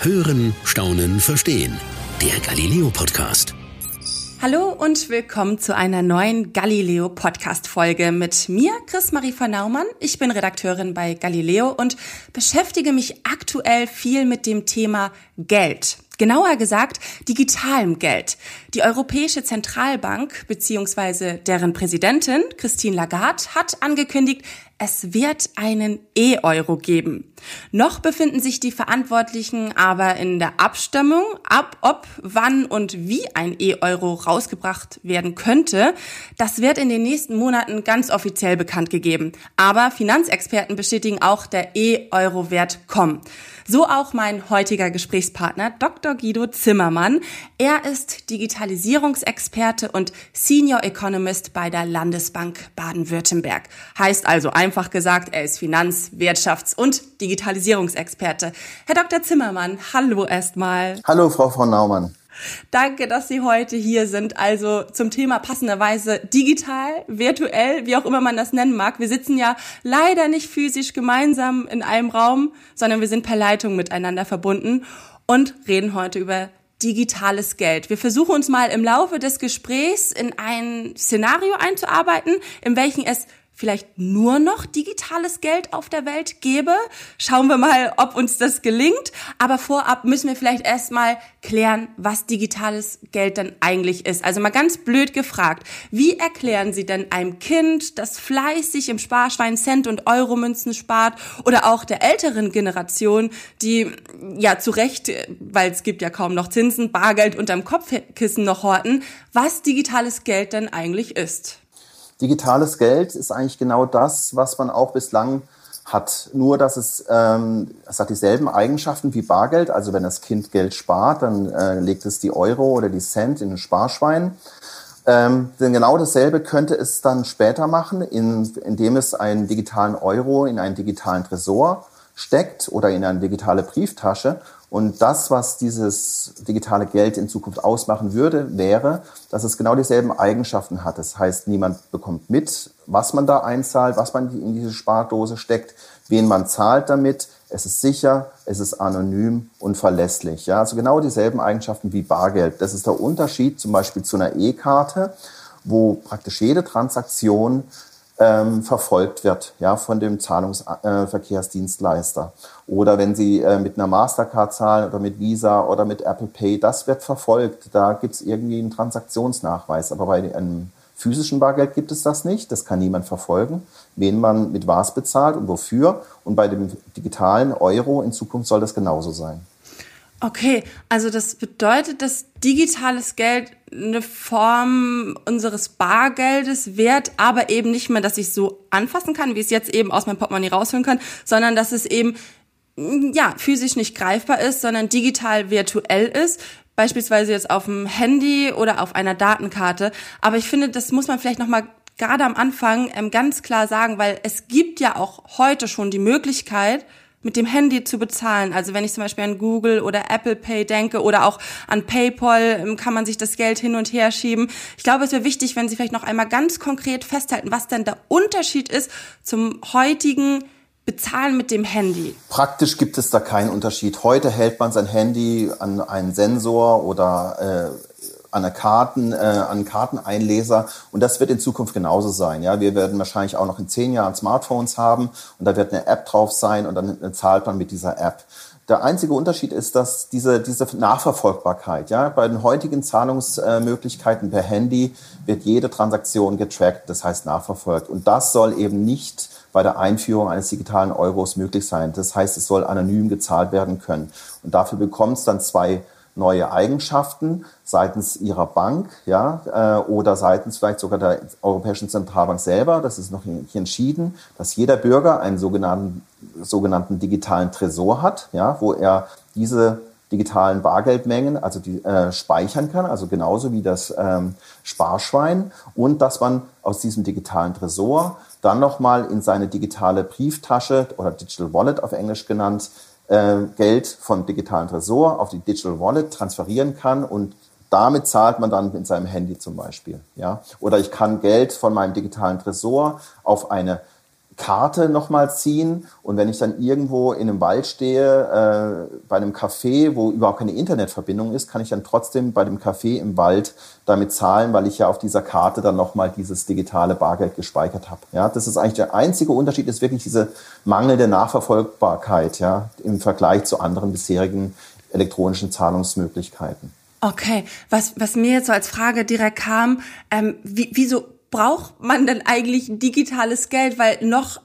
Hören, Staunen, Verstehen. Der Galileo Podcast. Hallo und willkommen zu einer neuen Galileo Podcast Folge mit mir, Chris-Marie von Naumann. Ich bin Redakteurin bei Galileo und beschäftige mich aktuell viel mit dem Thema Geld. Genauer gesagt, digitalem Geld. Die Europäische Zentralbank bzw. deren Präsidentin Christine Lagarde hat angekündigt, es wird einen E-Euro geben. Noch befinden sich die Verantwortlichen aber in der Abstimmung, ab ob, wann und wie ein E-Euro rausgebracht werden könnte. Das wird in den nächsten Monaten ganz offiziell bekannt gegeben. Aber Finanzexperten bestätigen auch, der E-Euro wird kommen. So auch mein heutiger Gesprächspartner Dr. Guido Zimmermann. Er ist Digitalisierungsexperte und Senior Economist bei der Landesbank Baden-Württemberg. Heißt also einfach gesagt, er ist Finanz-, Wirtschafts- und Digitalisierungsexperte. Herr Dr. Zimmermann, hallo erstmal. Hallo, Frau von Naumann. Danke, dass Sie heute hier sind. Also zum Thema passenderweise digital, virtuell, wie auch immer man das nennen mag. Wir sitzen ja leider nicht physisch gemeinsam in einem Raum, sondern wir sind per Leitung miteinander verbunden und reden heute über digitales Geld. Wir versuchen uns mal im Laufe des Gesprächs in ein Szenario einzuarbeiten, in welchem es vielleicht nur noch digitales Geld auf der Welt gäbe. Schauen wir mal, ob uns das gelingt. Aber vorab müssen wir vielleicht erstmal klären, was digitales Geld denn eigentlich ist. Also mal ganz blöd gefragt, wie erklären Sie denn einem Kind, das fleißig im Sparschwein Cent und Euromünzen spart oder auch der älteren Generation, die ja zu Recht, weil es gibt ja kaum noch Zinsen, Bargeld unterm Kopfkissen noch horten, was digitales Geld denn eigentlich ist? Digitales Geld ist eigentlich genau das, was man auch bislang hat. Nur, dass es, ähm, es hat dieselben Eigenschaften wie Bargeld. Also wenn das Kind Geld spart, dann äh, legt es die Euro oder die Cent in ein Sparschwein. Ähm, denn genau dasselbe könnte es dann später machen, in, indem es einen digitalen Euro in einen digitalen Tresor steckt oder in eine digitale Brieftasche und das, was dieses digitale Geld in Zukunft ausmachen würde, wäre, dass es genau dieselben Eigenschaften hat. Das heißt, niemand bekommt mit, was man da einzahlt, was man in diese Spardose steckt, wen man zahlt damit. Es ist sicher, es ist anonym und verlässlich. Ja, also genau dieselben Eigenschaften wie Bargeld. Das ist der Unterschied zum Beispiel zu einer E-Karte, wo praktisch jede Transaktion ähm, verfolgt wird ja, von dem Zahlungsverkehrsdienstleister. Äh, oder wenn Sie äh, mit einer Mastercard zahlen oder mit Visa oder mit Apple Pay, das wird verfolgt. Da gibt es irgendwie einen Transaktionsnachweis. Aber bei einem physischen Bargeld gibt es das nicht. Das kann niemand verfolgen, wen man mit was bezahlt und wofür. Und bei dem digitalen Euro in Zukunft soll das genauso sein. Okay, also das bedeutet, dass digitales Geld eine Form unseres Bargeldes wird, aber eben nicht mehr, dass ich so anfassen kann, wie es jetzt eben aus meinem Portemonnaie rausholen kann, sondern dass es eben ja physisch nicht greifbar ist, sondern digital virtuell ist beispielsweise jetzt auf dem Handy oder auf einer Datenkarte. Aber ich finde, das muss man vielleicht noch mal gerade am Anfang ähm, ganz klar sagen, weil es gibt ja auch heute schon die Möglichkeit, mit dem Handy zu bezahlen. Also wenn ich zum Beispiel an Google oder Apple Pay denke oder auch an PayPal, ähm, kann man sich das Geld hin und her schieben. Ich glaube, es wäre wichtig, wenn Sie vielleicht noch einmal ganz konkret festhalten, was denn der Unterschied ist zum heutigen Bezahlen mit dem Handy? Praktisch gibt es da keinen Unterschied. Heute hält man sein Handy an einen Sensor oder äh, an, Karten, äh, an Karteneinleser. Und das wird in Zukunft genauso sein. Ja, wir werden wahrscheinlich auch noch in zehn Jahren Smartphones haben und da wird eine App drauf sein und dann zahlt man mit dieser App. Der einzige Unterschied ist, dass diese, diese Nachverfolgbarkeit, ja, bei den heutigen Zahlungsmöglichkeiten per Handy wird jede Transaktion getrackt, das heißt nachverfolgt. Und das soll eben nicht bei der Einführung eines digitalen Euros möglich sein. Das heißt, es soll anonym gezahlt werden können. Und dafür bekommt es dann zwei neue Eigenschaften seitens ihrer Bank, ja, äh, oder seitens vielleicht sogar der Europäischen Zentralbank selber. Das ist noch nicht entschieden, dass jeder Bürger einen sogenannten, sogenannten digitalen Tresor hat, ja, wo er diese digitalen Bargeldmengen, also die äh, speichern kann, also genauso wie das ähm, Sparschwein, und dass man aus diesem digitalen Tresor dann nochmal in seine digitale Brieftasche oder Digital Wallet auf Englisch genannt äh, Geld vom digitalen Tresor auf die Digital Wallet transferieren kann und damit zahlt man dann mit seinem Handy zum Beispiel. Ja? Oder ich kann Geld von meinem digitalen Tresor auf eine Karte nochmal ziehen und wenn ich dann irgendwo in einem Wald stehe, äh, bei einem Café, wo überhaupt keine Internetverbindung ist, kann ich dann trotzdem bei dem Café im Wald damit zahlen, weil ich ja auf dieser Karte dann nochmal dieses digitale Bargeld gespeichert habe. Ja, das ist eigentlich der einzige Unterschied, ist wirklich diese mangelnde Nachverfolgbarkeit ja, im Vergleich zu anderen bisherigen elektronischen Zahlungsmöglichkeiten. Okay, was, was mir jetzt so als Frage direkt kam, ähm, wie, wieso braucht man denn eigentlich digitales Geld? Weil noch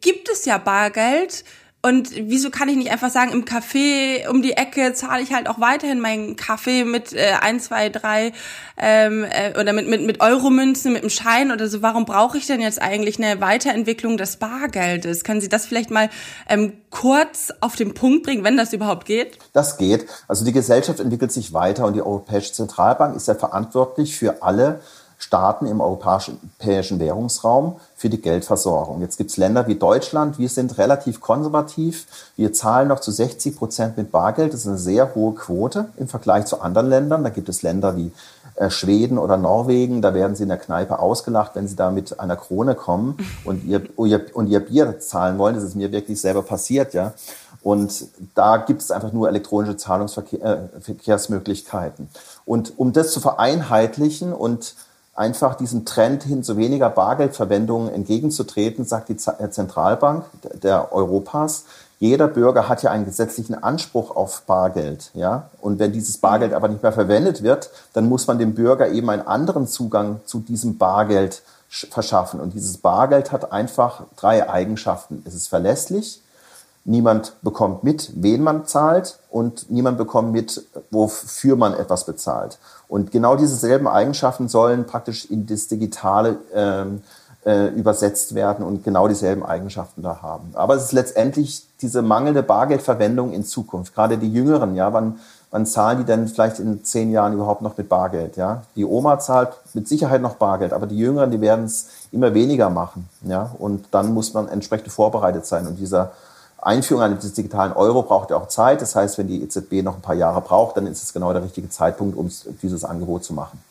gibt es ja Bargeld. Und wieso kann ich nicht einfach sagen, im Café um die Ecke zahle ich halt auch weiterhin meinen Kaffee mit äh, 1, 2, 3 ähm, äh, oder mit, mit, mit Euromünzen, mit einem Schein oder so. Warum brauche ich denn jetzt eigentlich eine Weiterentwicklung des Bargeldes? Können Sie das vielleicht mal ähm, kurz auf den Punkt bringen, wenn das überhaupt geht? Das geht. Also die Gesellschaft entwickelt sich weiter und die Europäische Zentralbank ist ja verantwortlich für alle Staaten im europäischen Währungsraum für die Geldversorgung. Jetzt gibt es Länder wie Deutschland, wir sind relativ konservativ. Wir zahlen noch zu 60 Prozent mit Bargeld. Das ist eine sehr hohe Quote im Vergleich zu anderen Ländern. Da gibt es Länder wie äh, Schweden oder Norwegen, da werden sie in der Kneipe ausgelacht, wenn sie da mit einer Krone kommen und ihr, und ihr Bier zahlen wollen. Das ist mir wirklich selber passiert, ja. Und da gibt es einfach nur elektronische Zahlungsverkehrsmöglichkeiten. Äh, und um das zu vereinheitlichen und einfach diesem Trend hin zu weniger Bargeldverwendung entgegenzutreten, sagt die äh, Zentralbank der Europas. Jeder Bürger hat ja einen gesetzlichen Anspruch auf Bargeld, ja. Und wenn dieses Bargeld aber nicht mehr verwendet wird, dann muss man dem Bürger eben einen anderen Zugang zu diesem Bargeld verschaffen. Und dieses Bargeld hat einfach drei Eigenschaften. Es ist verlässlich, Niemand bekommt mit, wen man zahlt und niemand bekommt mit, wofür man etwas bezahlt. Und genau diese selben Eigenschaften sollen praktisch in das Digitale ähm, äh, übersetzt werden und genau dieselben Eigenschaften da haben. Aber es ist letztendlich diese mangelnde Bargeldverwendung in Zukunft. Gerade die Jüngeren, ja, wann, wann zahlen die denn vielleicht in zehn Jahren überhaupt noch mit Bargeld? Ja, die Oma zahlt mit Sicherheit noch Bargeld, aber die Jüngeren, die werden es immer weniger machen. Ja, und dann muss man entsprechend vorbereitet sein. Und dieser Einführung eines digitalen Euro braucht ja auch Zeit. Das heißt, wenn die EZB noch ein paar Jahre braucht, dann ist es genau der richtige Zeitpunkt, um dieses Angebot zu machen.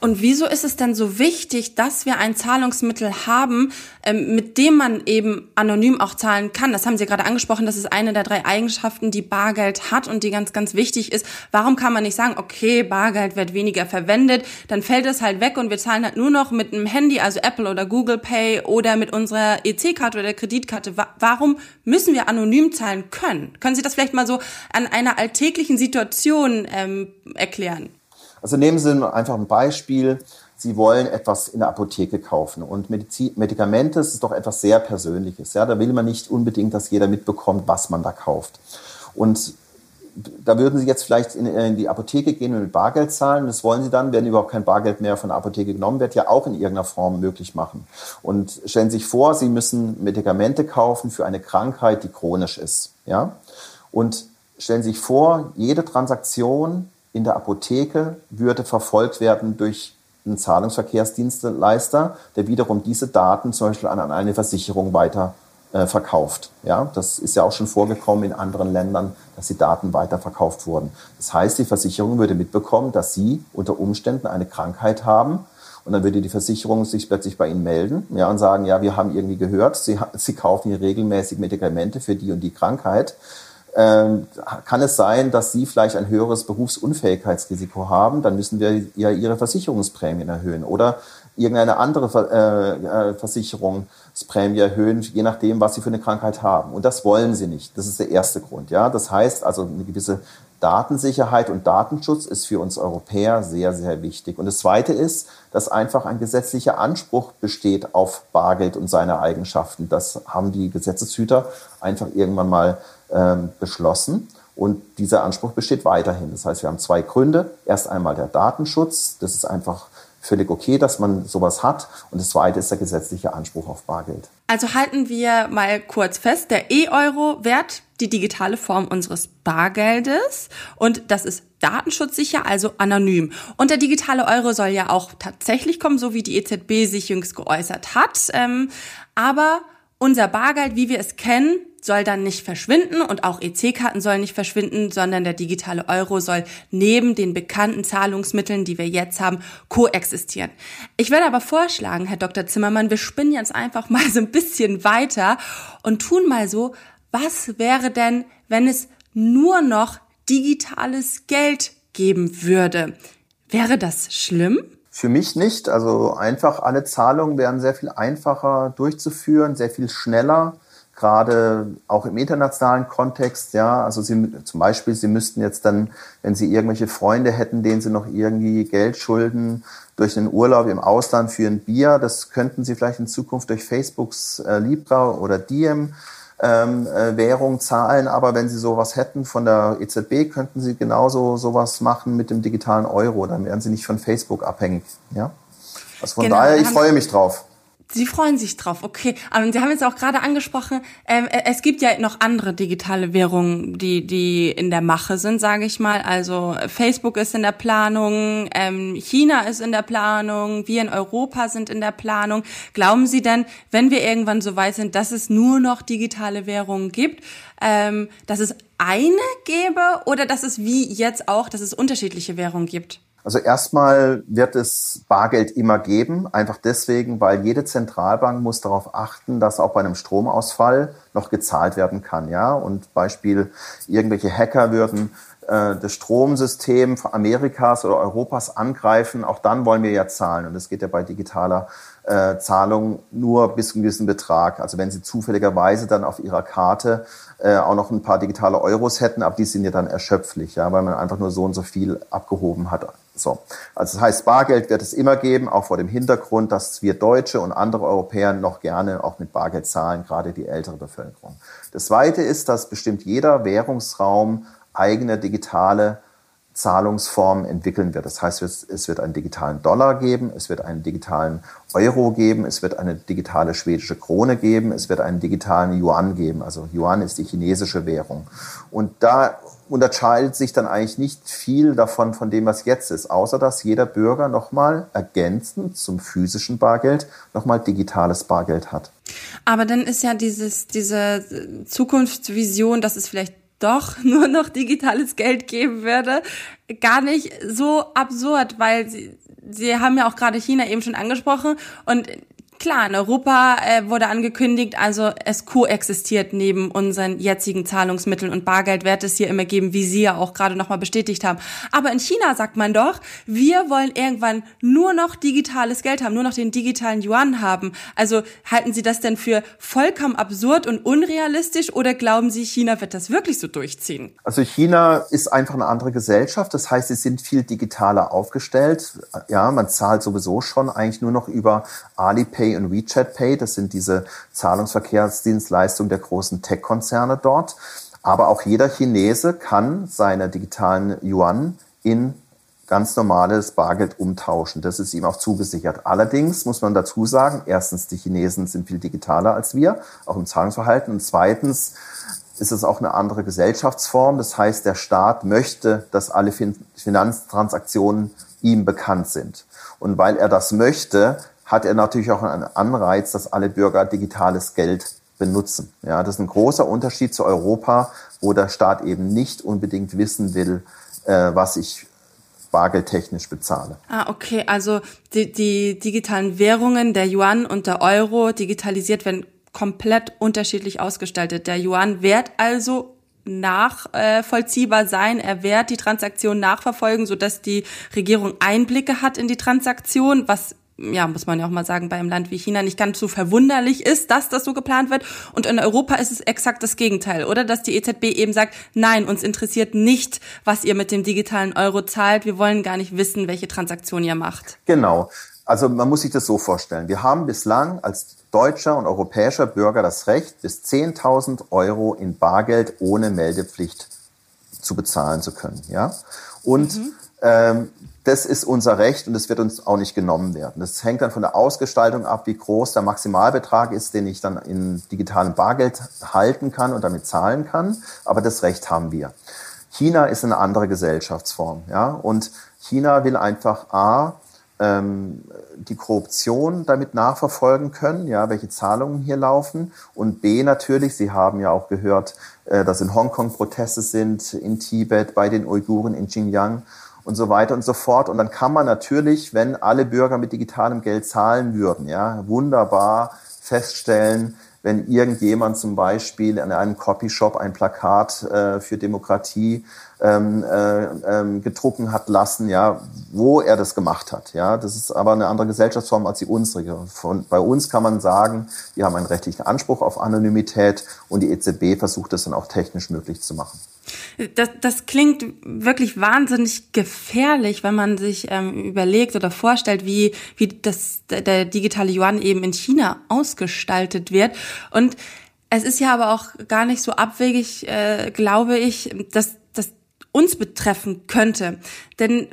Und wieso ist es denn so wichtig, dass wir ein Zahlungsmittel haben, ähm, mit dem man eben anonym auch zahlen kann? Das haben Sie gerade angesprochen, das ist eine der drei Eigenschaften, die Bargeld hat und die ganz, ganz wichtig ist. Warum kann man nicht sagen, okay, Bargeld wird weniger verwendet, dann fällt es halt weg und wir zahlen halt nur noch mit einem Handy, also Apple oder Google Pay oder mit unserer EC-Karte oder Kreditkarte. Warum müssen wir anonym zahlen können? Können Sie das vielleicht mal so an einer alltäglichen Situation ähm, erklären? Also nehmen Sie einfach ein Beispiel. Sie wollen etwas in der Apotheke kaufen und Medizin, Medikamente ist doch etwas sehr Persönliches. Ja, da will man nicht unbedingt, dass jeder mitbekommt, was man da kauft. Und da würden Sie jetzt vielleicht in, in, die Apotheke gehen und mit Bargeld zahlen. Das wollen Sie dann, wenn überhaupt kein Bargeld mehr von der Apotheke genommen wird, ja auch in irgendeiner Form möglich machen. Und stellen Sie sich vor, Sie müssen Medikamente kaufen für eine Krankheit, die chronisch ist. Ja? Und stellen Sie sich vor, jede Transaktion in der Apotheke würde verfolgt werden durch einen Zahlungsverkehrsdienstleister, der wiederum diese Daten zum Beispiel an eine Versicherung weiter äh, verkauft. Ja, das ist ja auch schon vorgekommen in anderen Ländern, dass die Daten weiterverkauft wurden. Das heißt, die Versicherung würde mitbekommen, dass Sie unter Umständen eine Krankheit haben und dann würde die Versicherung sich plötzlich bei Ihnen melden ja, und sagen, ja, wir haben irgendwie gehört, Sie, Sie kaufen hier regelmäßig Medikamente für die und die Krankheit kann es sein, dass Sie vielleicht ein höheres Berufsunfähigkeitsrisiko haben, dann müssen wir ja Ihre Versicherungsprämien erhöhen oder irgendeine andere äh, äh, Versicherungsprämie erhöhen, je nachdem, was Sie für eine Krankheit haben. Und das wollen Sie nicht. Das ist der erste Grund. Ja, das heißt also eine gewisse Datensicherheit und Datenschutz ist für uns Europäer sehr, sehr wichtig. Und das Zweite ist, dass einfach ein gesetzlicher Anspruch besteht auf Bargeld und seine Eigenschaften. Das haben die Gesetzeshüter einfach irgendwann mal ähm, beschlossen. Und dieser Anspruch besteht weiterhin. Das heißt, wir haben zwei Gründe. Erst einmal der Datenschutz. Das ist einfach völlig okay, dass man sowas hat. Und das zweite ist der gesetzliche Anspruch auf Bargeld. Also halten wir mal kurz fest, der E-Euro wert die digitale Form unseres Bargeldes und das ist datenschutzsicher, also anonym. Und der digitale Euro soll ja auch tatsächlich kommen, so wie die EZB sich jüngst geäußert hat. Ähm, aber unser Bargeld, wie wir es kennen, soll dann nicht verschwinden und auch EC-Karten sollen nicht verschwinden, sondern der digitale Euro soll neben den bekannten Zahlungsmitteln, die wir jetzt haben, koexistieren. Ich würde aber vorschlagen, Herr Dr. Zimmermann, wir spinnen jetzt einfach mal so ein bisschen weiter und tun mal so, was wäre denn, wenn es nur noch digitales Geld geben würde? Wäre das schlimm? Für mich nicht. Also einfach alle Zahlungen wären sehr viel einfacher durchzuführen, sehr viel schneller gerade auch im internationalen Kontext, ja, also Sie, zum Beispiel, Sie müssten jetzt dann, wenn Sie irgendwelche Freunde hätten, denen Sie noch irgendwie Geld schulden durch einen Urlaub im Ausland für ein Bier, das könnten Sie vielleicht in Zukunft durch Facebooks äh, Libra oder Diem ähm, äh, Währung zahlen, aber wenn Sie sowas hätten von der EZB, könnten Sie genauso sowas machen mit dem digitalen Euro, dann wären Sie nicht von Facebook abhängig, ja. Also von genau, daher, ich freue mich drauf. Sie freuen sich drauf, okay. Aber Sie haben jetzt auch gerade angesprochen, ähm, äh, es gibt ja noch andere digitale Währungen, die die in der Mache sind, sage ich mal. Also Facebook ist in der Planung, ähm, China ist in der Planung, wir in Europa sind in der Planung. Glauben Sie denn, wenn wir irgendwann so weit sind, dass es nur noch digitale Währungen gibt, ähm, dass es eine gäbe oder dass es wie jetzt auch, dass es unterschiedliche Währungen gibt? Also erstmal wird es Bargeld immer geben, einfach deswegen, weil jede Zentralbank muss darauf achten, dass auch bei einem Stromausfall noch gezahlt werden kann. Ja? Und Beispiel, irgendwelche Hacker würden äh, das Stromsystem Amerikas oder Europas angreifen, auch dann wollen wir ja zahlen. Und das geht ja bei digitaler äh, Zahlung nur bis zu einem gewissen Betrag. Also wenn Sie zufälligerweise dann auf Ihrer Karte äh, auch noch ein paar digitale Euros hätten, aber die sind ja dann erschöpflich, ja, weil man einfach nur so und so viel abgehoben hat so. Also das heißt, Bargeld wird es immer geben, auch vor dem Hintergrund, dass wir Deutsche und andere Europäer noch gerne auch mit Bargeld zahlen, gerade die ältere Bevölkerung. Das Zweite ist, dass bestimmt jeder Währungsraum eigene digitale Zahlungsformen entwickeln wird. Das heißt, es wird einen digitalen Dollar geben, es wird einen digitalen Euro geben, es wird eine digitale schwedische Krone geben, es wird einen digitalen Yuan geben. Also Yuan ist die chinesische Währung. Und da unterscheidet sich dann eigentlich nicht viel davon von dem, was jetzt ist, außer dass jeder Bürger nochmal ergänzend zum physischen Bargeld nochmal digitales Bargeld hat. Aber dann ist ja dieses, diese Zukunftsvision, dass es vielleicht doch nur noch digitales Geld geben würde, gar nicht so absurd, weil sie, Sie haben ja auch gerade China eben schon angesprochen und Klar, in Europa äh, wurde angekündigt, also es koexistiert neben unseren jetzigen Zahlungsmitteln und Bargeld wird es hier immer geben, wie Sie ja auch gerade nochmal bestätigt haben. Aber in China sagt man doch, wir wollen irgendwann nur noch digitales Geld haben, nur noch den digitalen Yuan haben. Also halten Sie das denn für vollkommen absurd und unrealistisch oder glauben Sie, China wird das wirklich so durchziehen? Also China ist einfach eine andere Gesellschaft. Das heißt, sie sind viel digitaler aufgestellt. Ja, man zahlt sowieso schon eigentlich nur noch über Alipay Pay und WeChat Pay. Das sind diese Zahlungsverkehrsdienstleistungen der großen Tech-Konzerne dort. Aber auch jeder Chinese kann seine digitalen Yuan in ganz normales Bargeld umtauschen. Das ist ihm auch zugesichert. Allerdings muss man dazu sagen, erstens, die Chinesen sind viel digitaler als wir, auch im Zahlungsverhalten. Und zweitens ist es auch eine andere Gesellschaftsform. Das heißt, der Staat möchte, dass alle Finanztransaktionen ihm bekannt sind. Und weil er das möchte, hat er natürlich auch einen Anreiz, dass alle Bürger digitales Geld benutzen. Ja, das ist ein großer Unterschied zu Europa, wo der Staat eben nicht unbedingt wissen will, äh, was ich bargeldtechnisch bezahle. Ah, okay. Also die, die digitalen Währungen, der Yuan und der Euro digitalisiert werden komplett unterschiedlich ausgestaltet. Der Yuan wird also nachvollziehbar sein. Er wird die Transaktion nachverfolgen, sodass die Regierung Einblicke hat in die Transaktion, was ja, muss man ja auch mal sagen, bei einem Land wie China nicht ganz so verwunderlich ist, dass das so geplant wird. Und in Europa ist es exakt das Gegenteil, oder? Dass die EZB eben sagt, nein, uns interessiert nicht, was ihr mit dem digitalen Euro zahlt. Wir wollen gar nicht wissen, welche Transaktion ihr macht. Genau. Also man muss sich das so vorstellen. Wir haben bislang als deutscher und europäischer Bürger das Recht, bis 10.000 Euro in Bargeld ohne Meldepflicht zu bezahlen zu können. Ja? Und mhm. ähm, das ist unser Recht und das wird uns auch nicht genommen werden. Das hängt dann von der Ausgestaltung ab, wie groß der Maximalbetrag ist, den ich dann in digitalem Bargeld halten kann und damit zahlen kann. Aber das Recht haben wir. China ist eine andere Gesellschaftsform, ja, und China will einfach A, ähm, die Korruption damit nachverfolgen können, ja, welche Zahlungen hier laufen. Und B natürlich, Sie haben ja auch gehört, äh, dass in Hongkong Proteste sind, in Tibet, bei den Uiguren, in Xinjiang und so weiter und so fort. Und dann kann man natürlich, wenn alle Bürger mit digitalem Geld zahlen würden, ja, wunderbar feststellen, wenn irgendjemand zum Beispiel in einem Copyshop ein Plakat äh, für Demokratie ähm, äh, ähm, gedrucken hat lassen, ja, wo er das gemacht hat. Ja, das ist aber eine andere Gesellschaftsform als die unsere. Von, bei uns kann man sagen, wir haben einen rechtlichen Anspruch auf Anonymität und die EZB versucht das dann auch technisch möglich zu machen. Das, das klingt wirklich wahnsinnig gefährlich, wenn man sich ähm, überlegt oder vorstellt, wie, wie das, der digitale Yuan eben in China ausgestaltet wird. Und es ist ja aber auch gar nicht so abwegig, äh, glaube ich, dass das uns betreffen könnte. Denn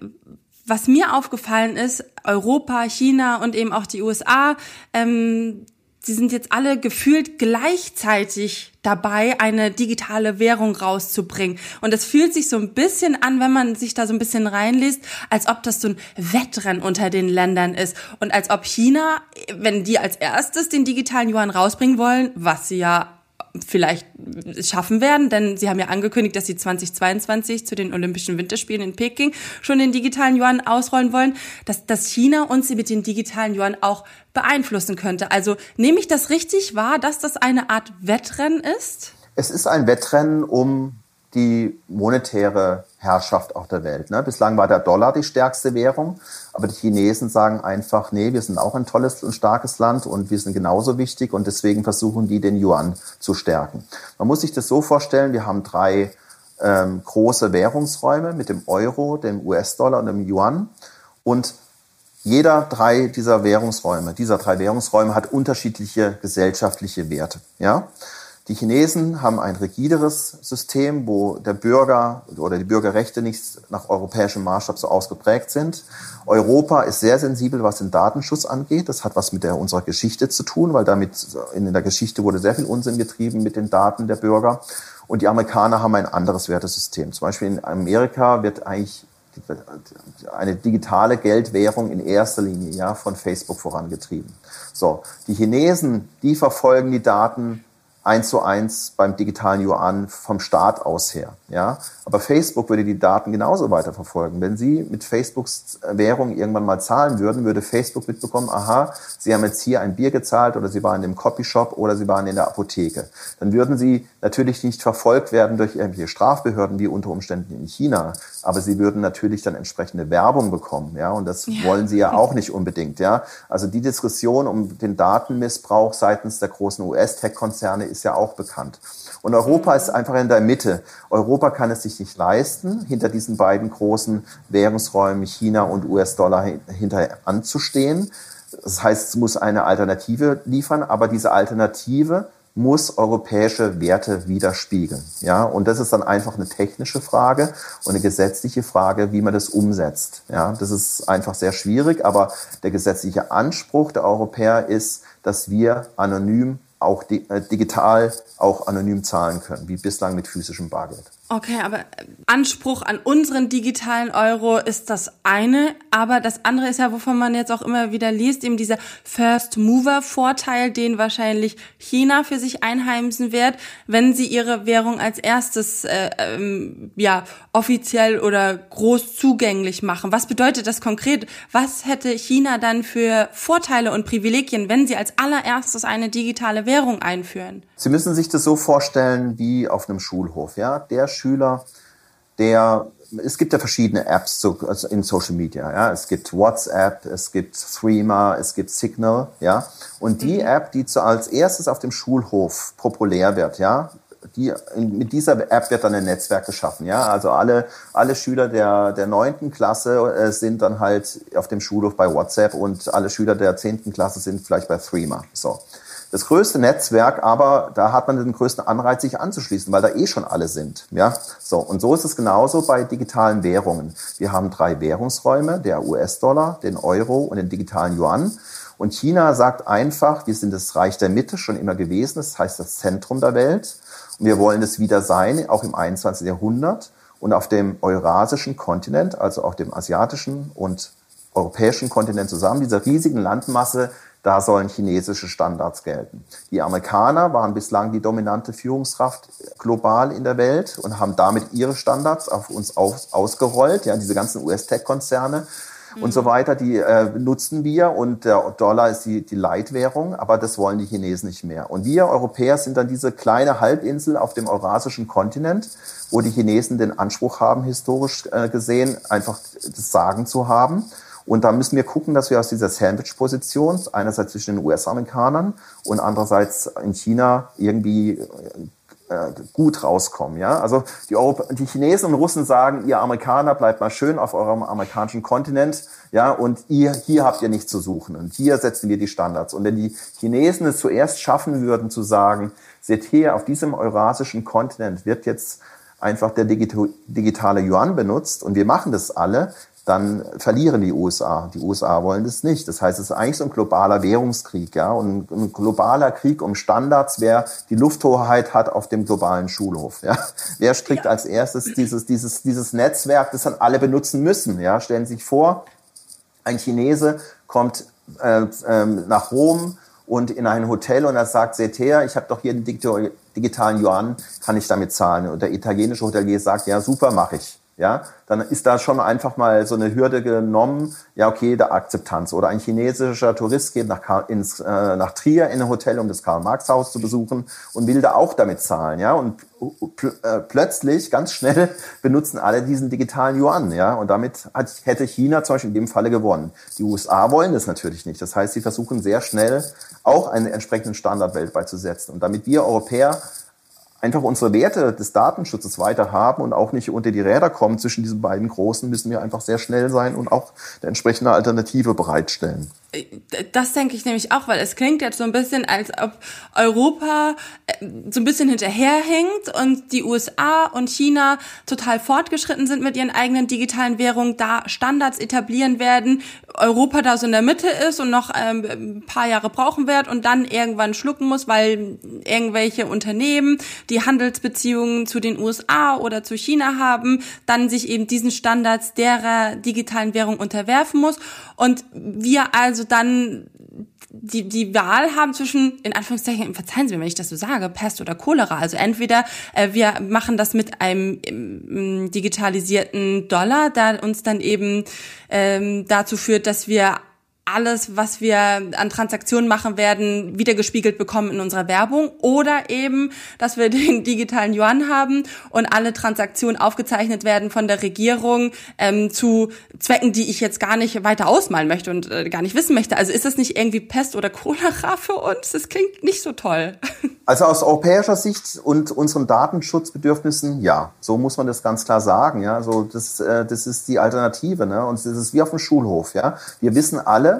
was mir aufgefallen ist, Europa, China und eben auch die USA, ähm, sie sind jetzt alle gefühlt gleichzeitig dabei, eine digitale Währung rauszubringen. Und es fühlt sich so ein bisschen an, wenn man sich da so ein bisschen reinliest, als ob das so ein Wettrennen unter den Ländern ist. Und als ob China, wenn die als erstes den digitalen Yuan rausbringen wollen, was sie ja vielleicht schaffen werden, denn sie haben ja angekündigt, dass sie 2022 zu den Olympischen Winterspielen in Peking schon den digitalen Yuan ausrollen wollen, dass, dass China uns mit den digitalen Yuan auch beeinflussen könnte. Also nehme ich das richtig wahr, dass das eine Art Wettrennen ist? Es ist ein Wettrennen um die monetäre Herrschaft auf der Welt. Ne? Bislang war der Dollar die stärkste Währung, aber die Chinesen sagen einfach, nee, wir sind auch ein tolles und starkes Land und wir sind genauso wichtig und deswegen versuchen die den Yuan zu stärken. Man muss sich das so vorstellen, wir haben drei ähm, große Währungsräume mit dem Euro, dem US-Dollar und dem Yuan und jeder drei dieser Währungsräume, dieser drei Währungsräume hat unterschiedliche gesellschaftliche Werte. Ja? Die Chinesen haben ein rigideres System, wo der Bürger oder die Bürgerrechte nicht nach europäischem Maßstab so ausgeprägt sind. Europa ist sehr sensibel, was den Datenschutz angeht. Das hat was mit der, unserer Geschichte zu tun, weil damit in der Geschichte wurde sehr viel Unsinn getrieben mit den Daten der Bürger. Und die Amerikaner haben ein anderes Wertesystem. Zum Beispiel in Amerika wird eigentlich eine digitale Geldwährung in erster Linie ja, von Facebook vorangetrieben. So, die Chinesen, die verfolgen die Daten eins zu eins beim digitalen Yuan vom Staat aus her. Ja? Aber Facebook würde die Daten genauso weiterverfolgen. Wenn Sie mit Facebooks Währung irgendwann mal zahlen würden, würde Facebook mitbekommen, aha, Sie haben jetzt hier ein Bier gezahlt oder Sie waren im Copyshop oder Sie waren in der Apotheke. Dann würden Sie natürlich nicht verfolgt werden durch irgendwelche Strafbehörden wie unter Umständen in China, aber Sie würden natürlich dann entsprechende Werbung bekommen. Ja? Und das ja. wollen Sie ja auch nicht unbedingt. Ja? Also die Diskussion um den Datenmissbrauch seitens der großen US-Tech-Konzerne ist ja auch bekannt. Und Europa ist einfach in der Mitte. Europa kann es sich nicht leisten, hinter diesen beiden großen Währungsräumen China und US-Dollar hinter anzustehen. Das heißt, es muss eine Alternative liefern, aber diese Alternative muss europäische Werte widerspiegeln. Ja, und das ist dann einfach eine technische Frage und eine gesetzliche Frage, wie man das umsetzt. Ja, das ist einfach sehr schwierig, aber der gesetzliche Anspruch der Europäer ist, dass wir anonym auch äh, digital auch anonym zahlen können, wie bislang mit physischem Bargeld. Okay, aber Anspruch an unseren digitalen Euro ist das eine, aber das andere ist ja, wovon man jetzt auch immer wieder liest, eben dieser First Mover Vorteil, den wahrscheinlich China für sich einheimsen wird, wenn sie ihre Währung als erstes äh, ähm, ja offiziell oder groß zugänglich machen. Was bedeutet das konkret? Was hätte China dann für Vorteile und Privilegien, wenn sie als allererstes eine digitale Währung einführen? Sie müssen sich das so vorstellen wie auf einem Schulhof, ja? Der Schüler, der es gibt ja verschiedene Apps also in Social Media. Ja, es gibt WhatsApp, es gibt Threema, es gibt Signal. Ja, und die mhm. App, die zu, als erstes auf dem Schulhof populär wird, ja, die, mit dieser App wird dann ein Netzwerk geschaffen. Ja, also alle, alle Schüler der, der neunten Klasse äh, sind dann halt auf dem Schulhof bei WhatsApp und alle Schüler der zehnten Klasse sind vielleicht bei Threema. So das größte Netzwerk, aber da hat man den größten Anreiz, sich anzuschließen, weil da eh schon alle sind. Ja, so und so ist es genauso bei digitalen Währungen. Wir haben drei Währungsräume: der US-Dollar, den Euro und den digitalen Yuan. Und China sagt einfach, wir sind das Reich der Mitte schon immer gewesen, das heißt das Zentrum der Welt. Und wir wollen es wieder sein, auch im 21. Jahrhundert. Und auf dem eurasischen Kontinent, also auf dem asiatischen und europäischen Kontinent zusammen, dieser riesigen Landmasse, da sollen chinesische Standards gelten. Die Amerikaner waren bislang die dominante Führungskraft global in der Welt und haben damit ihre Standards auf uns aus, ausgerollt. Ja, diese ganzen US-Tech-Konzerne und so weiter, die äh, nutzen wir und der Dollar ist die, die Leitwährung, aber das wollen die Chinesen nicht mehr. Und wir Europäer sind dann diese kleine Halbinsel auf dem eurasischen Kontinent, wo die Chinesen den Anspruch haben, historisch äh, gesehen, einfach das Sagen zu haben. Und da müssen wir gucken, dass wir aus dieser Sandwich-Position, einerseits zwischen den US-Amerikanern und andererseits in China irgendwie äh, gut rauskommen. Ja? Also die, Europa die Chinesen und Russen sagen, ihr Amerikaner bleibt mal schön auf eurem amerikanischen Kontinent, ja, und ihr hier habt ihr nichts zu suchen und hier setzen wir die Standards. Und wenn die Chinesen es zuerst schaffen würden zu sagen, seht hier auf diesem eurasischen Kontinent wird jetzt einfach der digitale Yuan benutzt und wir machen das alle, dann verlieren die USA. Die USA wollen das nicht. Das heißt, es ist eigentlich so ein globaler Währungskrieg, ja, und ein globaler Krieg um Standards, wer die Lufthoheit hat auf dem globalen Schulhof, ja. Wer strickt ja. als erstes dieses, dieses, dieses Netzwerk, das dann alle benutzen müssen, ja. Stellen Sie sich vor, ein Chinese kommt äh, äh, nach Rom und in ein Hotel und er sagt, seht her, ich habe doch hier den digitalen Yuan, kann ich damit zahlen? Und der italienische Hotelier sagt, ja, super, mache ich ja, dann ist da schon einfach mal so eine Hürde genommen, ja, okay, der Akzeptanz. Oder ein chinesischer Tourist geht nach, ins, äh, nach Trier in ein Hotel, um das Karl-Marx-Haus zu besuchen und will da auch damit zahlen, ja. Und pl äh, plötzlich, ganz schnell, benutzen alle diesen digitalen Yuan, ja. Und damit hat, hätte China zum Beispiel in dem Falle gewonnen. Die USA wollen das natürlich nicht. Das heißt, sie versuchen sehr schnell auch einen entsprechenden Standard weltweit zu setzen. Und damit wir Europäer einfach unsere Werte des Datenschutzes weiter haben und auch nicht unter die Räder kommen zwischen diesen beiden Großen, müssen wir einfach sehr schnell sein und auch eine entsprechende Alternative bereitstellen. Das denke ich nämlich auch, weil es klingt jetzt so ein bisschen, als ob Europa äh, so ein bisschen hinterherhinkt und die USA und China total fortgeschritten sind mit ihren eigenen digitalen Währungen, da Standards etablieren werden, Europa da so in der Mitte ist und noch ähm, ein paar Jahre brauchen wird und dann irgendwann schlucken muss, weil irgendwelche Unternehmen, die Handelsbeziehungen zu den USA oder zu China haben, dann sich eben diesen Standards derer digitalen Währung unterwerfen muss und wir also dann die, die Wahl haben zwischen, in Anführungszeichen, verzeihen Sie mir, wenn ich das so sage, Pest oder Cholera. Also entweder äh, wir machen das mit einem ähm, digitalisierten Dollar, der uns dann eben ähm, dazu führt, dass wir alles, was wir an Transaktionen machen werden, wiedergespiegelt bekommen in unserer Werbung oder eben, dass wir den digitalen Yuan haben und alle Transaktionen aufgezeichnet werden von der Regierung ähm, zu Zwecken, die ich jetzt gar nicht weiter ausmalen möchte und äh, gar nicht wissen möchte. Also ist das nicht irgendwie Pest oder Cholera für uns? Das klingt nicht so toll. Also aus europäischer Sicht und unseren Datenschutzbedürfnissen, ja, so muss man das ganz klar sagen. Ja, so das, äh, das ist die Alternative, ne? Und das ist wie auf dem Schulhof. Ja, wir wissen alle,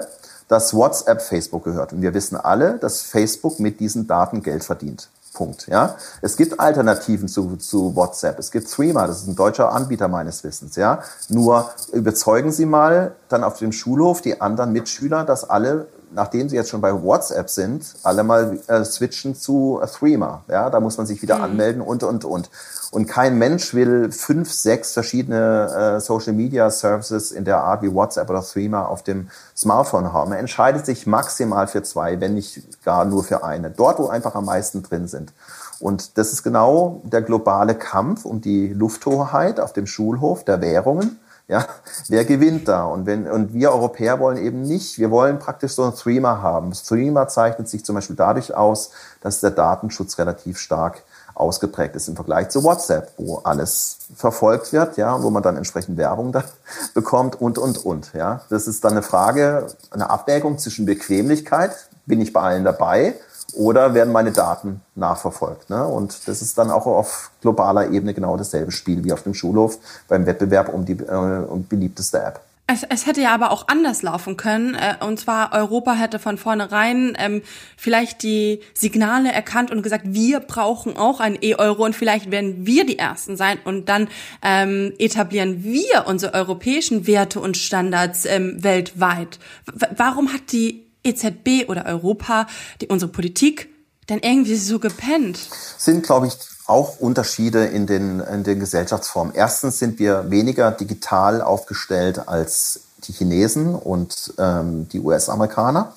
dass WhatsApp Facebook gehört und wir wissen alle, dass Facebook mit diesen Daten Geld verdient. Punkt. Ja, es gibt Alternativen zu, zu WhatsApp. Es gibt Threema, das ist ein deutscher Anbieter meines Wissens. Ja, nur überzeugen Sie mal dann auf dem Schulhof die anderen Mitschüler, dass alle nachdem sie jetzt schon bei WhatsApp sind, alle mal äh, switchen zu Threema. Ja, da muss man sich wieder mhm. anmelden und, und, und. Und kein Mensch will fünf, sechs verschiedene äh, Social Media Services in der Art wie WhatsApp oder Threema auf dem Smartphone haben. Er entscheidet sich maximal für zwei, wenn nicht gar nur für eine. Dort, wo einfach am meisten drin sind. Und das ist genau der globale Kampf um die Lufthoheit auf dem Schulhof der Währungen ja, wer gewinnt da? Und wenn, und wir Europäer wollen eben nicht, wir wollen praktisch so einen Streamer haben. Streamer zeichnet sich zum Beispiel dadurch aus, dass der Datenschutz relativ stark ausgeprägt ist im Vergleich zu WhatsApp, wo alles verfolgt wird, ja, wo man dann entsprechend Werbung da bekommt und, und, und, ja. Das ist dann eine Frage, eine Abwägung zwischen Bequemlichkeit, bin ich bei allen dabei, oder werden meine Daten nachverfolgt. Ne? Und das ist dann auch auf globaler Ebene genau dasselbe Spiel wie auf dem Schulhof beim Wettbewerb um die äh, um beliebteste App. Es, es hätte ja aber auch anders laufen können. Äh, und zwar Europa hätte von vornherein ähm, vielleicht die Signale erkannt und gesagt, wir brauchen auch ein E-Euro und vielleicht werden wir die Ersten sein und dann ähm, etablieren wir unsere europäischen Werte und Standards ähm, weltweit. W warum hat die EZB oder Europa, die, unsere Politik, denn irgendwie so gepennt? Sind, glaube ich, auch Unterschiede in den, in den Gesellschaftsformen. Erstens sind wir weniger digital aufgestellt als die Chinesen und ähm, die US-Amerikaner.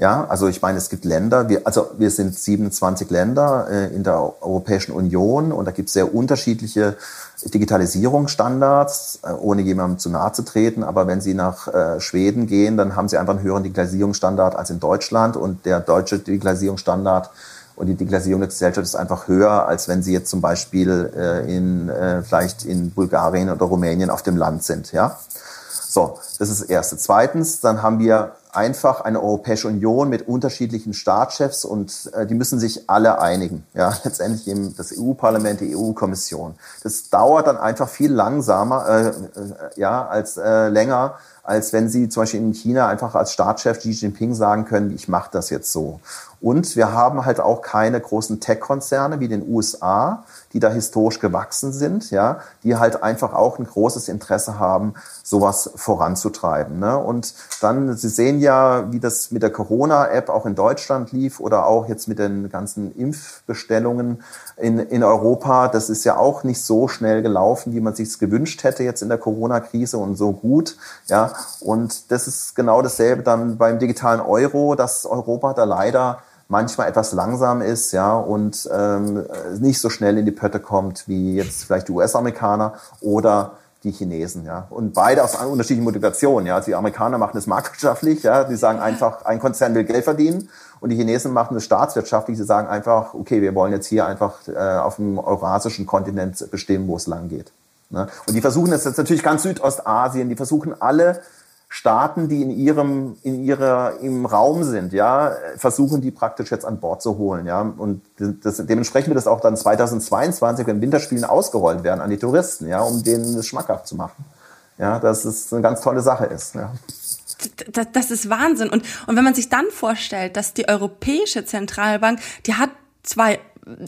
Ja, also ich meine, es gibt Länder, wir, also wir sind 27 Länder äh, in der Europäischen Union und da gibt es sehr unterschiedliche Digitalisierungsstandards, äh, ohne jemandem zu nahe zu treten. Aber wenn Sie nach äh, Schweden gehen, dann haben Sie einfach einen höheren Digitalisierungsstandard als in Deutschland und der deutsche Digitalisierungsstandard und die Digitalisierung der Gesellschaft ist einfach höher, als wenn Sie jetzt zum Beispiel äh, in, äh, vielleicht in Bulgarien oder Rumänien auf dem Land sind. Ja? So, das ist das Erste. Zweitens, dann haben wir einfach eine Europäische Union mit unterschiedlichen Staatschefs und äh, die müssen sich alle einigen. Ja, letztendlich eben das EU-Parlament, die EU-Kommission. Das dauert dann einfach viel langsamer, äh, äh, ja, als äh, länger, als wenn Sie zum Beispiel in China einfach als Staatschef Xi Jinping sagen können, ich mache das jetzt so. Und wir haben halt auch keine großen Tech-Konzerne wie den USA, die da historisch gewachsen sind, ja, die halt einfach auch ein großes Interesse haben, sowas voranzutreiben. Ne? Und dann, Sie sehen ja, wie das mit der Corona-App auch in Deutschland lief oder auch jetzt mit den ganzen Impfbestellungen in, in Europa. Das ist ja auch nicht so schnell gelaufen, wie man sich gewünscht hätte jetzt in der Corona-Krise und so gut. Ja, und das ist genau dasselbe dann beim digitalen Euro, dass Europa da leider manchmal etwas langsam ist, ja, und ähm, nicht so schnell in die Pötte kommt wie jetzt vielleicht die US-Amerikaner oder die Chinesen, ja. Und beide aus unterschiedlichen Motivationen, ja. Also die Amerikaner machen es marktwirtschaftlich, ja. Die sagen einfach, ein Konzern will Geld verdienen. Und die Chinesen machen es staatswirtschaftlich. Sie sagen einfach, okay, wir wollen jetzt hier einfach äh, auf dem eurasischen Kontinent bestimmen, wo es lang geht. Ne? Und die versuchen es jetzt natürlich ganz Südostasien, die versuchen alle Staaten, die in ihrem, in ihrer, im Raum sind, ja, versuchen die praktisch jetzt an Bord zu holen, ja. Und das, dementsprechend wird das auch dann 2022, wenn Winterspielen ausgerollt werden, an die Touristen, ja, um denen es schmackhaft zu machen. Ja, dass es eine ganz tolle Sache ist, ja. Das, das ist Wahnsinn. Und, und wenn man sich dann vorstellt, dass die Europäische Zentralbank, die hat zwei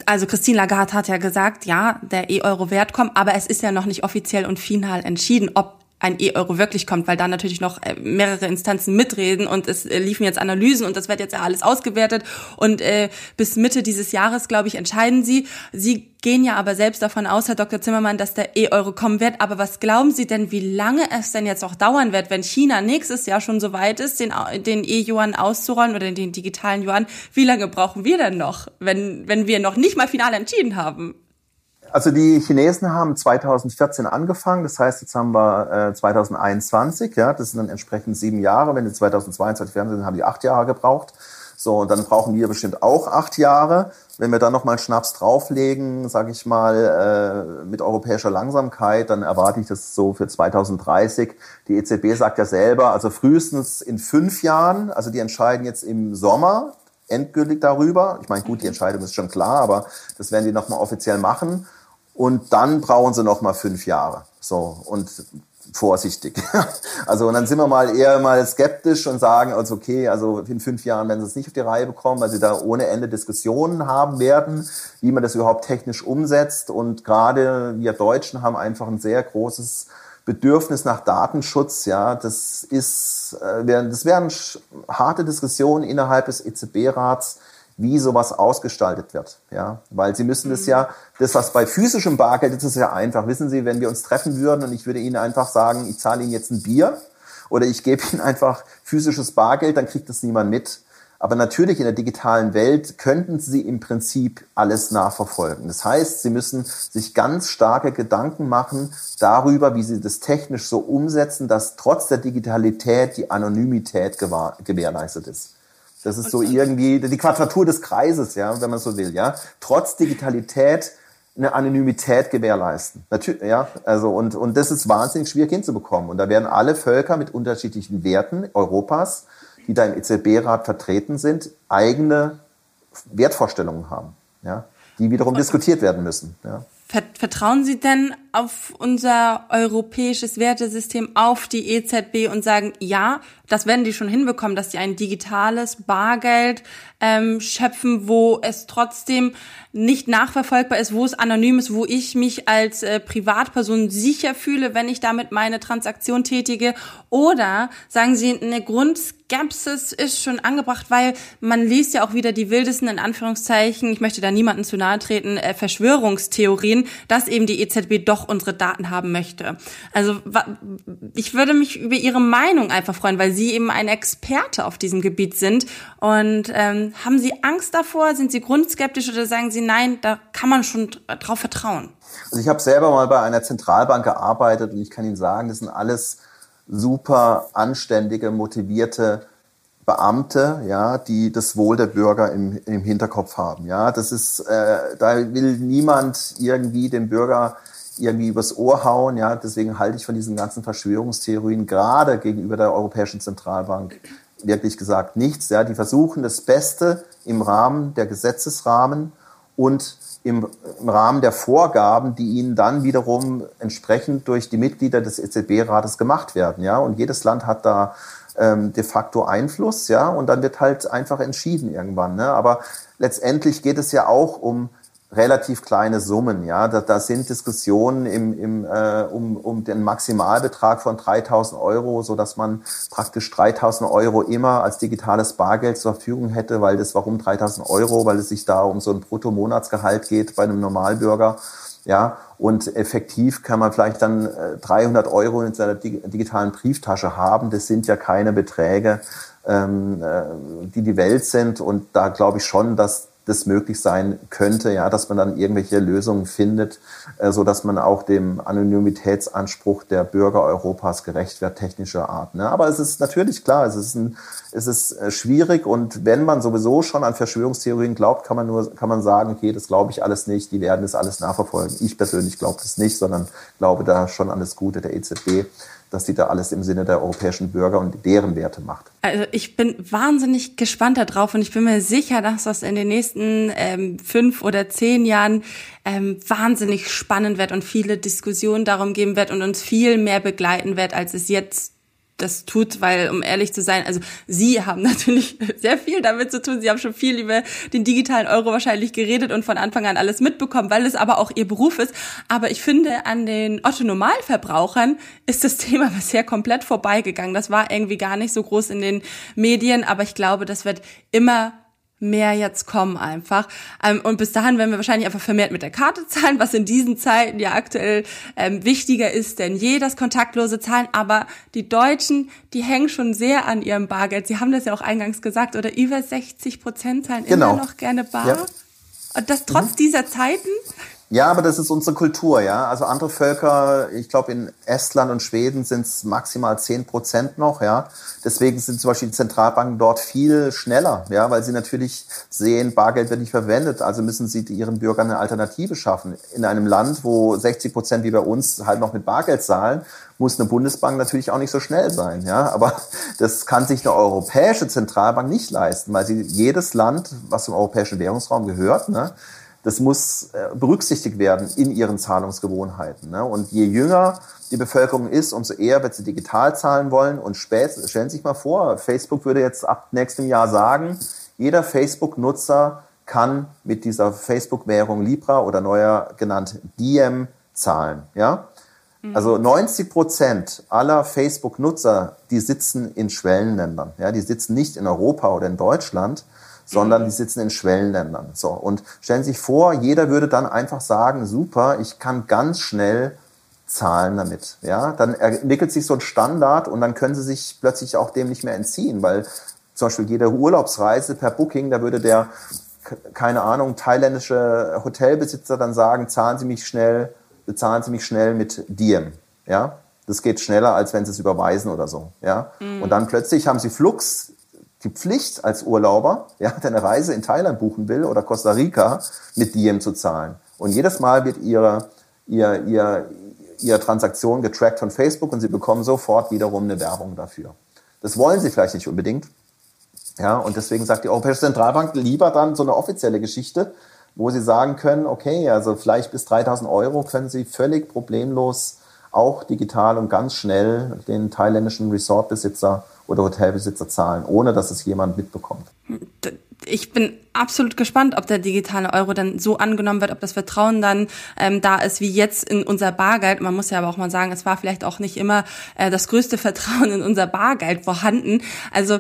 also Christine Lagarde hat ja gesagt, ja, der E-Euro-Wert kommt, aber es ist ja noch nicht offiziell und final entschieden, ob ein E-Euro wirklich kommt, weil da natürlich noch äh, mehrere Instanzen mitreden und es äh, liefen jetzt Analysen und das wird jetzt ja alles ausgewertet und äh, bis Mitte dieses Jahres, glaube ich, entscheiden sie. Sie gehen ja aber selbst davon aus, Herr Dr. Zimmermann, dass der E-Euro kommen wird. Aber was glauben Sie denn, wie lange es denn jetzt auch dauern wird, wenn China nächstes Jahr schon so weit ist, den, den E-Yuan auszurollen oder den digitalen Yuan? Wie lange brauchen wir denn noch, wenn, wenn wir noch nicht mal final entschieden haben? Also die Chinesen haben 2014 angefangen, das heißt, jetzt haben wir äh, 2021, ja, das sind dann entsprechend sieben Jahre. Wenn die 2022 fertig sind, haben die acht Jahre gebraucht. So, und dann brauchen wir bestimmt auch acht Jahre. Wenn wir dann nochmal Schnaps drauflegen, sage ich mal, äh, mit europäischer Langsamkeit, dann erwarte ich das so für 2030. Die EZB sagt ja selber, also frühestens in fünf Jahren, also die entscheiden jetzt im Sommer endgültig darüber. Ich meine, gut, die Entscheidung ist schon klar, aber das werden die nochmal offiziell machen. Und dann brauchen sie noch mal fünf Jahre. So und vorsichtig. Also und dann sind wir mal eher mal skeptisch und sagen, also okay, also in fünf Jahren werden sie es nicht auf die Reihe bekommen, weil sie da ohne Ende Diskussionen haben werden, wie man das überhaupt technisch umsetzt. Und gerade wir Deutschen haben einfach ein sehr großes Bedürfnis nach Datenschutz. Ja, das ist, äh, das wären harte Diskussionen innerhalb des EZB-Rats wie sowas ausgestaltet wird. Ja, weil Sie müssen das ja, das was bei physischem Bargeld ist, ist ja einfach. Wissen Sie, wenn wir uns treffen würden und ich würde Ihnen einfach sagen, ich zahle Ihnen jetzt ein Bier oder ich gebe Ihnen einfach physisches Bargeld, dann kriegt das niemand mit. Aber natürlich in der digitalen Welt könnten Sie im Prinzip alles nachverfolgen. Das heißt, Sie müssen sich ganz starke Gedanken machen darüber, wie Sie das technisch so umsetzen, dass trotz der Digitalität die Anonymität gewährleistet ist. Das ist so irgendwie die Quadratur des Kreises, ja, wenn man so will, ja. Trotz Digitalität eine Anonymität gewährleisten. Natürlich, ja, also und und das ist wahnsinnig schwierig hinzubekommen. Und da werden alle Völker mit unterschiedlichen Werten Europas, die da im EZB-Rat vertreten sind, eigene Wertvorstellungen haben, ja, die wiederum diskutiert werden müssen. Ja. Vertrauen Sie denn auf unser europäisches Wertesystem, auf die EZB und sagen, ja, das werden die schon hinbekommen, dass sie ein digitales Bargeld ähm, schöpfen, wo es trotzdem nicht nachverfolgbar ist, wo es anonym ist, wo ich mich als äh, Privatperson sicher fühle, wenn ich damit meine Transaktion tätige? Oder sagen Sie eine Grund Skepsis ist schon angebracht, weil man liest ja auch wieder die wildesten, in Anführungszeichen, ich möchte da niemanden zu nahe treten, äh, Verschwörungstheorien, dass eben die EZB doch unsere Daten haben möchte. Also ich würde mich über Ihre Meinung einfach freuen, weil Sie eben ein Experte auf diesem Gebiet sind. Und ähm, haben Sie Angst davor? Sind Sie grundskeptisch oder sagen Sie, nein, da kann man schon drauf vertrauen? Also ich habe selber mal bei einer Zentralbank gearbeitet und ich kann Ihnen sagen, das sind alles super anständige, motivierte Beamte, ja, die das Wohl der Bürger im, im Hinterkopf haben. Ja, das ist, äh, da will niemand irgendwie dem Bürger irgendwie übers Ohr hauen. Ja, deswegen halte ich von diesen ganzen Verschwörungstheorien gerade gegenüber der Europäischen Zentralbank wirklich gesagt nichts. Ja, die versuchen das Beste im Rahmen der Gesetzesrahmen und im, im Rahmen der Vorgaben, die ihnen dann wiederum entsprechend durch die Mitglieder des EZB-Rates gemacht werden. Ja, und jedes Land hat da ähm, de facto Einfluss. Ja, und dann wird halt einfach entschieden irgendwann. Ne? Aber letztendlich geht es ja auch um relativ kleine Summen. Ja, da, da sind Diskussionen im, im, äh, um, um den Maximalbetrag von 3.000 Euro, so dass man praktisch 3.000 Euro immer als digitales Bargeld zur Verfügung hätte, weil das warum 3.000 Euro, weil es sich da um so ein Bruttomonatsgehalt geht bei einem Normalbürger. Ja, und effektiv kann man vielleicht dann 300 äh, Euro in seiner digitalen Brieftasche haben. Das sind ja keine Beträge, ähm, äh, die die Welt sind. Und da glaube ich schon, dass das möglich sein könnte, ja, dass man dann irgendwelche Lösungen findet, äh, so dass man auch dem Anonymitätsanspruch der Bürger Europas gerecht wird, technischer Art. Ne? Aber es ist natürlich klar, es ist, ein, es ist äh, schwierig und wenn man sowieso schon an Verschwörungstheorien glaubt, kann man nur, kann man sagen, okay, das glaube ich alles nicht, die werden das alles nachverfolgen. Ich persönlich glaube das nicht, sondern glaube da schon an das Gute der EZB dass sie da alles im Sinne der europäischen Bürger und deren Werte macht. Also ich bin wahnsinnig gespannt darauf und ich bin mir sicher, dass das in den nächsten ähm, fünf oder zehn Jahren ähm, wahnsinnig spannend wird und viele Diskussionen darum geben wird und uns viel mehr begleiten wird, als es jetzt das tut, weil um ehrlich zu sein, also Sie haben natürlich sehr viel damit zu tun. Sie haben schon viel über den digitalen Euro wahrscheinlich geredet und von Anfang an alles mitbekommen, weil es aber auch Ihr Beruf ist. Aber ich finde, an den Otto Normalverbrauchern ist das Thema bisher komplett vorbeigegangen. Das war irgendwie gar nicht so groß in den Medien, aber ich glaube, das wird immer mehr jetzt kommen einfach. Ähm, und bis dahin werden wir wahrscheinlich einfach vermehrt mit der Karte zahlen, was in diesen Zeiten ja aktuell ähm, wichtiger ist denn je, das kontaktlose Zahlen. Aber die Deutschen, die hängen schon sehr an ihrem Bargeld. Sie haben das ja auch eingangs gesagt, oder über 60 Prozent zahlen genau. immer noch gerne bar. Ja. Und das trotz mhm. dieser Zeiten? Ja, aber das ist unsere Kultur, ja. Also andere Völker, ich glaube in Estland und Schweden sind es maximal zehn Prozent noch, ja. Deswegen sind zum Beispiel die Zentralbanken dort viel schneller, ja, weil sie natürlich sehen, Bargeld wird nicht verwendet, also müssen sie ihren Bürgern eine Alternative schaffen. In einem Land, wo 60 Prozent wie bei uns halt noch mit Bargeld zahlen, muss eine Bundesbank natürlich auch nicht so schnell sein, ja. Aber das kann sich eine europäische Zentralbank nicht leisten, weil sie jedes Land, was zum europäischen Währungsraum gehört, ne, das muss äh, berücksichtigt werden in ihren Zahlungsgewohnheiten. Ne? Und je jünger die Bevölkerung ist, umso eher wird sie digital zahlen wollen. Und spät, stellen Sie sich mal vor, Facebook würde jetzt ab nächstem Jahr sagen, jeder Facebook-Nutzer kann mit dieser Facebook-Währung Libra oder neuer genannt Diem zahlen. Ja? Mhm. Also 90 Prozent aller Facebook-Nutzer, die sitzen in Schwellenländern. Ja? Die sitzen nicht in Europa oder in Deutschland, sondern die sitzen in Schwellenländern. So. Und stellen Sie sich vor, jeder würde dann einfach sagen, super, ich kann ganz schnell zahlen damit. Ja, dann entwickelt sich so ein Standard und dann können Sie sich plötzlich auch dem nicht mehr entziehen, weil zum Beispiel jede Urlaubsreise per Booking, da würde der, keine Ahnung, thailändische Hotelbesitzer dann sagen, zahlen Sie mich schnell, bezahlen Sie mich schnell mit Diem. Ja, das geht schneller, als wenn Sie es überweisen oder so. Ja, mhm. und dann plötzlich haben Sie Flux die Pflicht als Urlauber, ja, der eine Reise in Thailand buchen will oder Costa Rica, mit Diem zu zahlen. Und jedes Mal wird ihre, ihr, ihr, ihre Transaktion getrackt von Facebook und sie bekommen sofort wiederum eine Werbung dafür. Das wollen sie vielleicht nicht unbedingt. Ja, und deswegen sagt die Europäische Zentralbank lieber dann so eine offizielle Geschichte, wo sie sagen können, okay, also vielleicht bis 3000 Euro können sie völlig problemlos auch digital und ganz schnell den thailändischen Resortbesitzer oder Hotelbesitzer zahlen, ohne dass es jemand mitbekommt. ich bin absolut gespannt, ob der digitale Euro dann so angenommen wird, ob das Vertrauen dann ähm, da ist wie jetzt in unser Bargeld. Man muss ja aber auch mal sagen, es war vielleicht auch nicht immer äh, das größte Vertrauen in unser Bargeld vorhanden. Also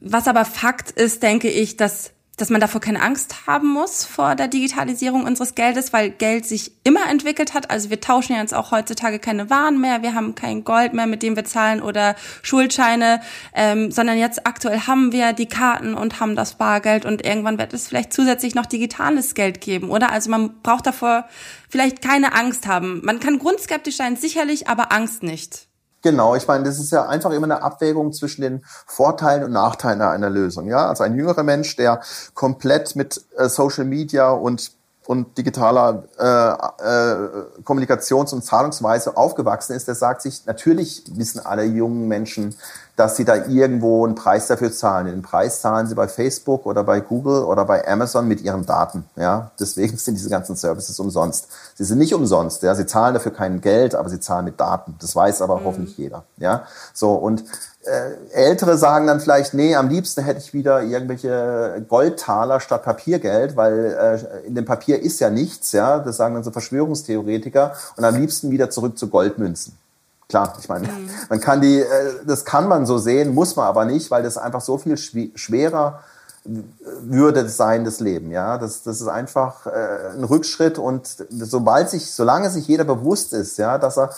was aber Fakt ist, denke ich, dass dass man davor keine Angst haben muss vor der Digitalisierung unseres Geldes, weil Geld sich immer entwickelt hat. Also wir tauschen ja jetzt auch heutzutage keine Waren mehr, wir haben kein Gold mehr, mit dem wir zahlen oder Schuldscheine, ähm, sondern jetzt aktuell haben wir die Karten und haben das Bargeld und irgendwann wird es vielleicht zusätzlich noch digitales Geld geben, oder? Also man braucht davor vielleicht keine Angst haben. Man kann grundskeptisch sein, sicherlich, aber Angst nicht. Genau, ich meine, das ist ja einfach immer eine Abwägung zwischen den Vorteilen und Nachteilen einer Lösung. Ja, also ein jüngerer Mensch, der komplett mit äh, Social Media und und digitaler äh, äh, Kommunikations- und Zahlungsweise aufgewachsen ist, der sagt sich, natürlich wissen alle jungen Menschen, dass sie da irgendwo einen Preis dafür zahlen. Den Preis zahlen sie bei Facebook oder bei Google oder bei Amazon mit ihren Daten. Ja, deswegen sind diese ganzen Services umsonst. Sie sind nicht umsonst. Ja, sie zahlen dafür kein Geld, aber sie zahlen mit Daten. Das weiß aber mhm. hoffentlich jeder. Ja, so und äh, Ältere sagen dann vielleicht, nee, am liebsten hätte ich wieder irgendwelche Goldtaler statt Papiergeld, weil äh, in dem Papier ist ja nichts, ja. Das sagen dann so Verschwörungstheoretiker und am liebsten wieder zurück zu Goldmünzen. Klar, ich meine, mhm. man kann die, äh, das kann man so sehen, muss man aber nicht, weil das einfach so viel schwerer würde sein, das Leben, ja. Das, das ist einfach äh, ein Rückschritt und sobald sich, solange sich jeder bewusst ist, ja, dass er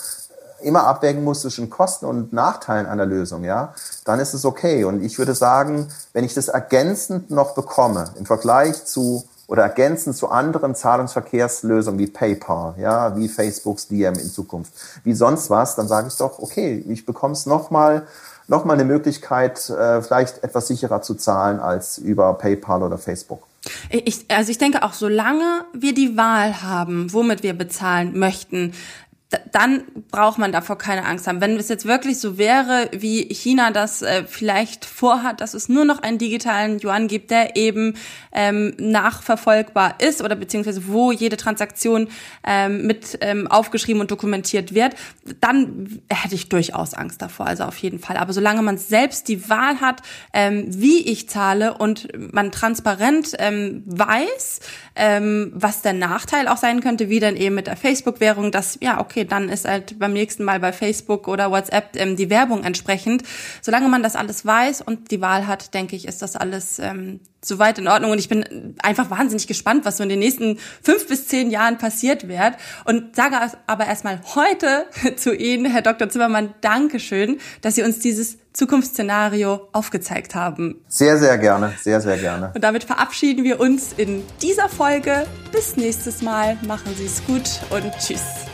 immer abwägen muss zwischen Kosten und Nachteilen einer Lösung, ja, dann ist es okay. Und ich würde sagen, wenn ich das ergänzend noch bekomme im Vergleich zu oder ergänzend zu anderen Zahlungsverkehrslösungen wie PayPal, ja, wie Facebooks DM in Zukunft, wie sonst was, dann sage ich doch, okay, ich bekomme es nochmal noch mal eine Möglichkeit, äh, vielleicht etwas sicherer zu zahlen als über PayPal oder Facebook. Ich, also ich denke auch, solange wir die Wahl haben, womit wir bezahlen möchten, dann braucht man davor keine Angst haben. Wenn es jetzt wirklich so wäre, wie China das äh, vielleicht vorhat, dass es nur noch einen digitalen Yuan gibt, der eben ähm, nachverfolgbar ist oder beziehungsweise wo jede Transaktion ähm, mit ähm, aufgeschrieben und dokumentiert wird, dann hätte ich durchaus Angst davor, also auf jeden Fall. Aber solange man selbst die Wahl hat, ähm, wie ich zahle und man transparent ähm, weiß, ähm, was der Nachteil auch sein könnte, wie dann eben mit der Facebook-Währung, dass ja, okay, dann ist halt beim nächsten Mal bei Facebook oder WhatsApp ähm, die Werbung entsprechend. Solange man das alles weiß und die Wahl hat, denke ich, ist das alles ähm, soweit in Ordnung. Und ich bin einfach wahnsinnig gespannt, was so in den nächsten fünf bis zehn Jahren passiert wird. Und sage aber erstmal heute zu Ihnen, Herr Dr. Zimmermann, Dankeschön, dass Sie uns dieses Zukunftsszenario aufgezeigt haben. Sehr, sehr gerne, sehr, sehr gerne. Und damit verabschieden wir uns in dieser Folge. Bis nächstes Mal. Machen Sie es gut und tschüss.